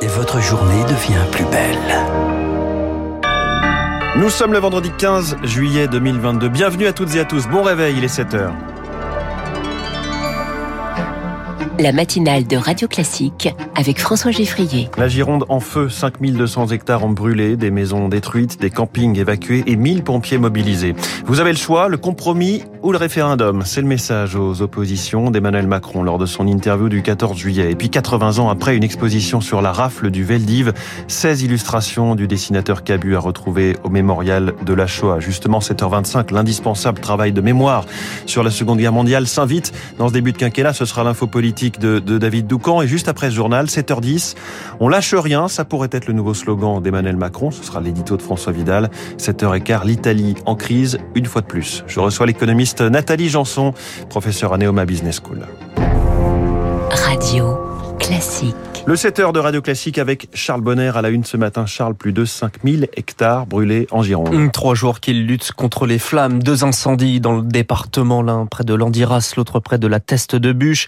et votre journée devient plus belle. Nous sommes le vendredi 15 juillet 2022. Bienvenue à toutes et à tous. Bon réveil, il est 7 heures. La matinale de Radio Classique avec François Geffrier. La Gironde en feu, 5200 hectares ont brûlé, des maisons détruites, des campings évacués et 1000 pompiers mobilisés. Vous avez le choix, le compromis ou le référendum. C'est le message aux oppositions d'Emmanuel Macron lors de son interview du 14 juillet. Et puis 80 ans après une exposition sur la rafle du Veldiv, 16 illustrations du dessinateur Cabu à retrouver au mémorial de la Shoah. Justement, 7h25, l'indispensable travail de mémoire sur la Seconde Guerre mondiale s'invite dans ce début de quinquennat. Ce sera l'info politique de, David Doucan. Et juste après ce journal, 7h10, on lâche rien. Ça pourrait être le nouveau slogan d'Emmanuel Macron. Ce sera l'édito de François Vidal. 7h15, l'Italie en crise, une fois de plus. Je reçois l'économiste Nathalie Janson, professeure à Neoma Business School. Radio classique. Le 7 heures de Radio Classique avec Charles Bonner à la une ce matin. Charles, plus de 5000 hectares brûlés en Gironde. Trois jours qu'il lutte contre les flammes. Deux incendies dans le département, l'un près de Landiras, l'autre près de la Teste de Bûche.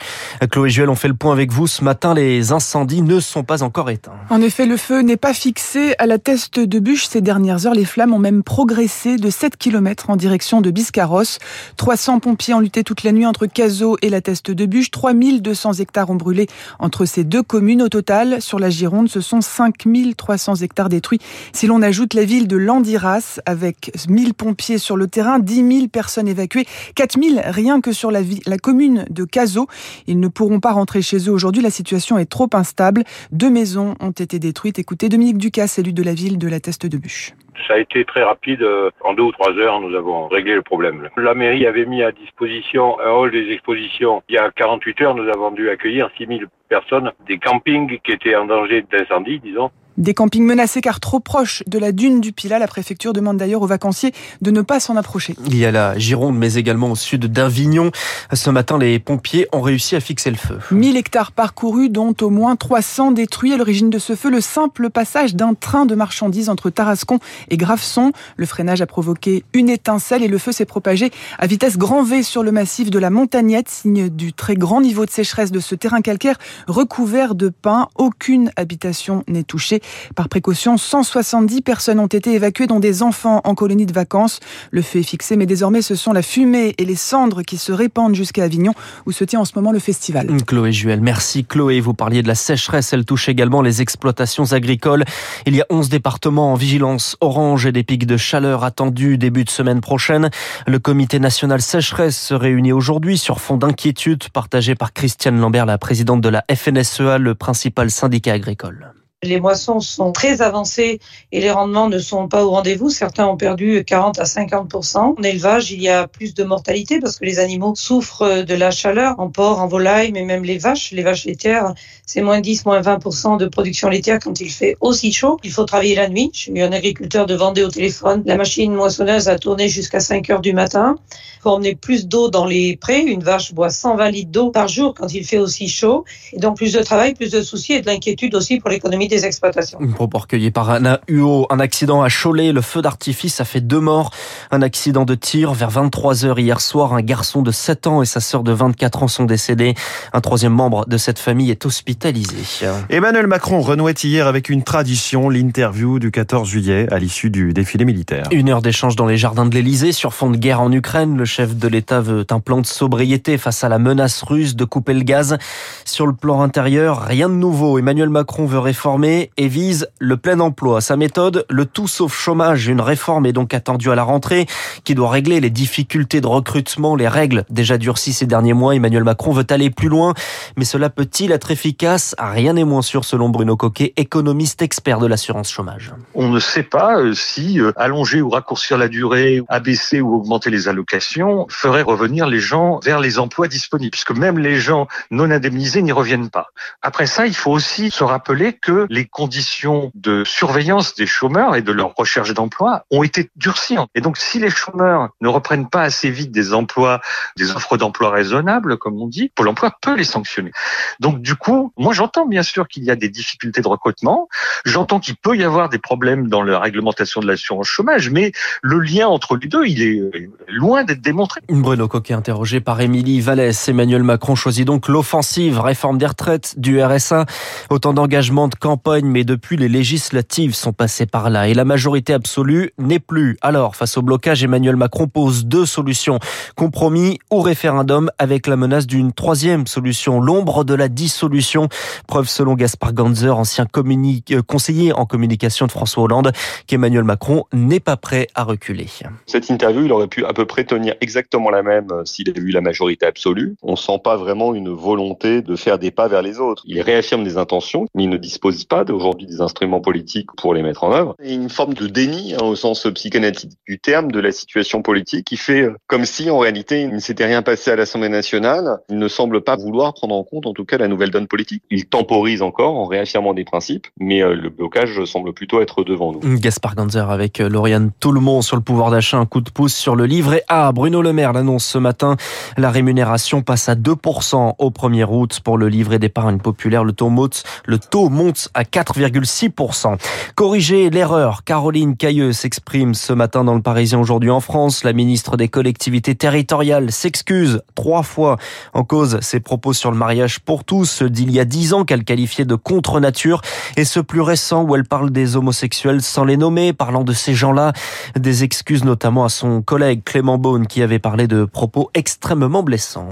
Chloé Juel, on fait le point avec vous. Ce matin, les incendies ne sont pas encore éteints. En effet, le feu n'est pas fixé à la Teste de Bûche. Ces dernières heures, les flammes ont même progressé de 7 km en direction de Biscarrosse. 300 pompiers ont lutté toute la nuit entre Cazaux et la Teste de Bûche. 3200 hectares ont brûlé entre ces deux communes total, sur la Gironde, ce sont 5300 hectares détruits. Si l'on ajoute la ville de Landiras, avec 1000 pompiers sur le terrain, 10 000 personnes évacuées, 4000 rien que sur la, la commune de Cazaux. Ils ne pourront pas rentrer chez eux aujourd'hui. La situation est trop instable. Deux maisons ont été détruites. Écoutez, Dominique Ducasse, élu de la ville de la Teste de Bûche. Ça a été très rapide. En deux ou trois heures, nous avons réglé le problème. La mairie avait mis à disposition un hall des expositions. Il y a 48 heures, nous avons dû accueillir 6000 personnes, des campings qui étaient en danger d'incendie, disons. Des campings menacés car trop proches de la dune du Pilat. La préfecture demande d'ailleurs aux vacanciers de ne pas s'en approcher. Il y a la Gironde, mais également au sud d'Avignon. Ce matin, les pompiers ont réussi à fixer le feu. 1000 hectares parcourus, dont au moins 300 détruits. À l'origine de ce feu, le simple passage d'un train de marchandises entre Tarascon et Graveson. Le freinage a provoqué une étincelle et le feu s'est propagé à vitesse grand V sur le massif de la Montagnette, signe du très grand niveau de sécheresse de ce terrain calcaire recouvert de pins. Aucune habitation n'est touchée. Par précaution, 170 personnes ont été évacuées, dont des enfants en colonie de vacances. Le feu est fixé, mais désormais ce sont la fumée et les cendres qui se répandent jusqu'à Avignon, où se tient en ce moment le festival. Chloé Juel, merci Chloé. Vous parliez de la sécheresse, elle touche également les exploitations agricoles. Il y a 11 départements en vigilance orange et des pics de chaleur attendus début de semaine prochaine. Le comité national sécheresse se réunit aujourd'hui sur fond d'inquiétude partagée par Christiane Lambert, la présidente de la FNSEA, le principal syndicat agricole. Les moissons sont très avancées et les rendements ne sont pas au rendez-vous. Certains ont perdu 40 à 50 En élevage, il y a plus de mortalité parce que les animaux souffrent de la chaleur en porc, en volaille, mais même les vaches. Les vaches laitières, c'est moins 10, moins 20% de production laitière quand il fait aussi chaud. Il faut travailler la nuit. J'ai eu un agriculteur de Vendée au téléphone. La machine moissonneuse a tourné jusqu'à 5 heures du matin. Il faut emmener plus d'eau dans les prés. Une vache boit 120 litres d'eau par jour quand il fait aussi chaud. Et donc plus de travail, plus de soucis et de l'inquiétude aussi pour l'économie des exploitations. Une propos recueilli par Anna Huot. Un accident à Cholet, le feu d'artifice a fait deux morts. Un accident de tir vers 23 heures hier soir. Un garçon de 7 ans et sa sœur de 24 ans sont décédés. Un troisième membre de cette famille est hospitalisé. Emmanuel Macron renouait hier avec une tradition, l'interview du 14 juillet à l'issue du défilé militaire. Une heure d'échange dans les jardins de l'Elysée sur fond de guerre en Ukraine. Le chef de l'État veut un plan de sobriété face à la menace russe de couper le gaz. Sur le plan intérieur, rien de nouveau. Emmanuel Macron veut réformer et vise le plein emploi. Sa méthode, le tout sauf chômage. Une réforme est donc attendue à la rentrée qui doit régler les difficultés de recrutement, les règles déjà durcies ces derniers mois. Emmanuel Macron veut aller plus loin, mais cela peut-il être efficace? Rien n'est moins sûr selon Bruno Coquet, économiste expert de l'assurance chômage. On ne sait pas euh, si euh, allonger ou raccourcir la durée, abaisser ou augmenter les allocations ferait revenir les gens vers les emplois disponibles, puisque même les gens non indemnisés n'y reviennent pas. Après ça, il faut aussi se rappeler que les conditions de surveillance des chômeurs et de leur recherche d'emploi ont été durcies. Et donc, si les chômeurs ne reprennent pas assez vite des emplois, des offres d'emploi raisonnables, comme on dit, Pôle emploi peut les sanctionner. Donc, du coup, moi, j'entends bien sûr qu'il y a des difficultés de recrutement. J'entends qu'il peut y avoir des problèmes dans la réglementation de l'assurance chômage, mais le lien entre les deux, il est loin d'être démontré. Bruno Coquet interrogé par Émilie Vallès. Emmanuel Macron choisit donc l'offensive réforme des retraites, du RSA, autant d'engagements de campagne campagne, mais depuis les législatives sont passées par là et la majorité absolue n'est plus. Alors, face au blocage, Emmanuel Macron pose deux solutions. Compromis ou référendum avec la menace d'une troisième solution, l'ombre de la dissolution. Preuve selon Gaspard Ganzer, ancien euh, conseiller en communication de François Hollande, qu'Emmanuel Macron n'est pas prêt à reculer. Cette interview, il aurait pu à peu près tenir exactement la même euh, s'il avait eu la majorité absolue. On sent pas vraiment une volonté de faire des pas vers les autres. Il réaffirme des intentions, mais il ne dispose pas aujourd'hui des instruments politiques pour les mettre en œuvre. Il y a une forme de déni, hein, au sens psychanalytique du terme, de la situation politique qui fait euh, comme si en réalité il ne s'était rien passé à l'Assemblée nationale. Il ne semble pas vouloir prendre en compte en tout cas la nouvelle donne politique. Il temporise encore en réaffirmant des principes, mais euh, le blocage semble plutôt être devant nous. Gaspard Ganzer avec Lauriane Toulmont sur le pouvoir d'achat, un coup de pouce sur le livret A. Bruno Le Maire l'annonce ce matin. La rémunération passe à 2% au 1er août pour le livret d'épargne populaire. Le taux monte, le taux monte à 4,6%. Corriger l'erreur. Caroline Cailleux s'exprime ce matin dans le Parisien aujourd'hui en France. La ministre des collectivités territoriales s'excuse trois fois en cause ses propos sur le mariage pour tous d'il y a dix ans qu'elle qualifiait de contre-nature et ce plus récent où elle parle des homosexuels sans les nommer, parlant de ces gens-là, des excuses notamment à son collègue Clément Beaune qui avait parlé de propos extrêmement blessants.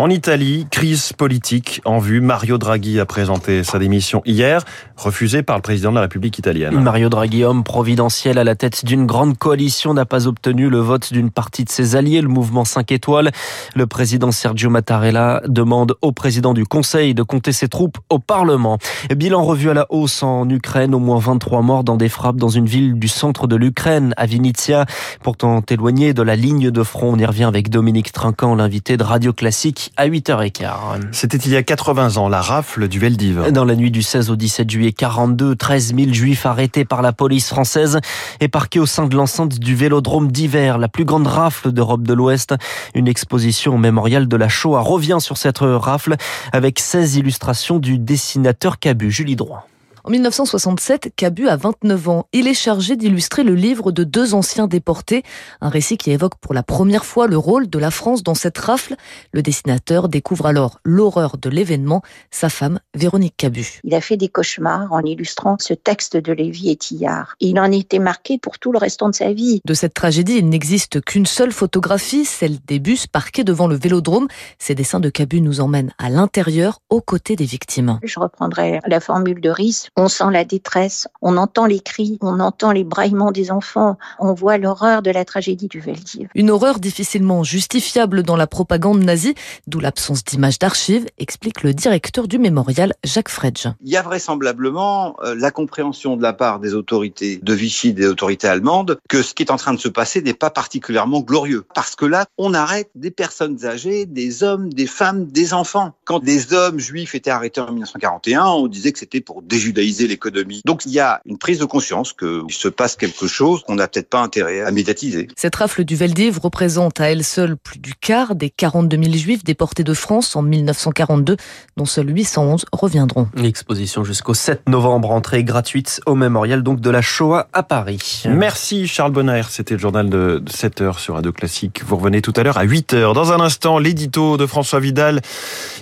En Italie, crise politique en vue. Mario Draghi a présenté sa démission hier, refusée par le président de la République italienne. Mario Draghi, homme providentiel à la tête d'une grande coalition, n'a pas obtenu le vote d'une partie de ses alliés, le mouvement 5 étoiles. Le président Sergio Mattarella demande au président du Conseil de compter ses troupes au Parlement. Bilan revu à la hausse en Ukraine, au moins 23 morts dans des frappes dans une ville du centre de l'Ukraine, à Vinitsia, pourtant éloignée de la ligne de front. On y revient avec Dominique Trinquant, l'invité de Radio Classique à 8h15. C'était il y a 80 ans, la rafle du Veldiv. Dans la nuit du 16 au 17 juillet 42, 13 000 juifs arrêtés par la police française et parqués au sein de l'enceinte du Vélodrome d'hiver, la plus grande rafle d'Europe de l'Ouest. Une exposition au mémorial de la Shoah revient sur cette rafle avec 16 illustrations du dessinateur Cabu, Julie Droit. En 1967, Cabu a 29 ans. Il est chargé d'illustrer le livre de deux anciens déportés, un récit qui évoque pour la première fois le rôle de la France dans cette rafle. Le dessinateur découvre alors l'horreur de l'événement, sa femme Véronique Cabu. Il a fait des cauchemars en illustrant ce texte de Lévi et Tillard. il en était marqué pour tout le restant de sa vie. De cette tragédie, il n'existe qu'une seule photographie, celle des bus parqués devant le vélodrome. Ces dessins de Cabu nous emmènent à l'intérieur, aux côtés des victimes. Je reprendrai la formule de Ries on sent la détresse, on entend les cris, on entend les braillements des enfants, on voit l'horreur de la tragédie du Veldiv. Une horreur difficilement justifiable dans la propagande nazie, d'où l'absence d'images d'archives, explique le directeur du mémorial, Jacques Fredge. Il y a vraisemblablement euh, la compréhension de la part des autorités de Vichy, des autorités allemandes, que ce qui est en train de se passer n'est pas particulièrement glorieux. Parce que là, on arrête des personnes âgées, des hommes, des femmes, des enfants. Quand les hommes juifs étaient arrêtés en 1941, on disait que c'était pour déjudaïser l'économie. Donc il y a une prise de conscience qu'il se passe quelque chose qu'on n'a peut-être pas intérêt à médiatiser. Cette rafle du Veldiv représente à elle seule plus du quart des 42 000 juifs déportés de France en 1942, dont seuls 811 reviendront. L'exposition jusqu'au 7 novembre, entrée gratuite au mémorial donc de la Shoah à Paris. Merci Charles Bonner, c'était le journal de 7 heures sur Radio Classique. Vous revenez tout à l'heure à 8 heures. Dans un instant, l'édito de François Vidal.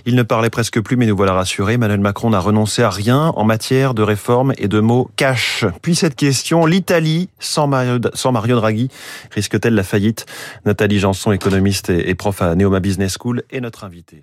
Il ne parlait presque plus, mais nous voilà rassurés. Emmanuel Macron n'a renoncé à rien en matière de réforme et de mots cash. Puis cette question, l'Italie sans Mario, sans Mario Draghi risque-t-elle la faillite? Nathalie Janson, économiste et prof à Neoma Business School, est notre invitée.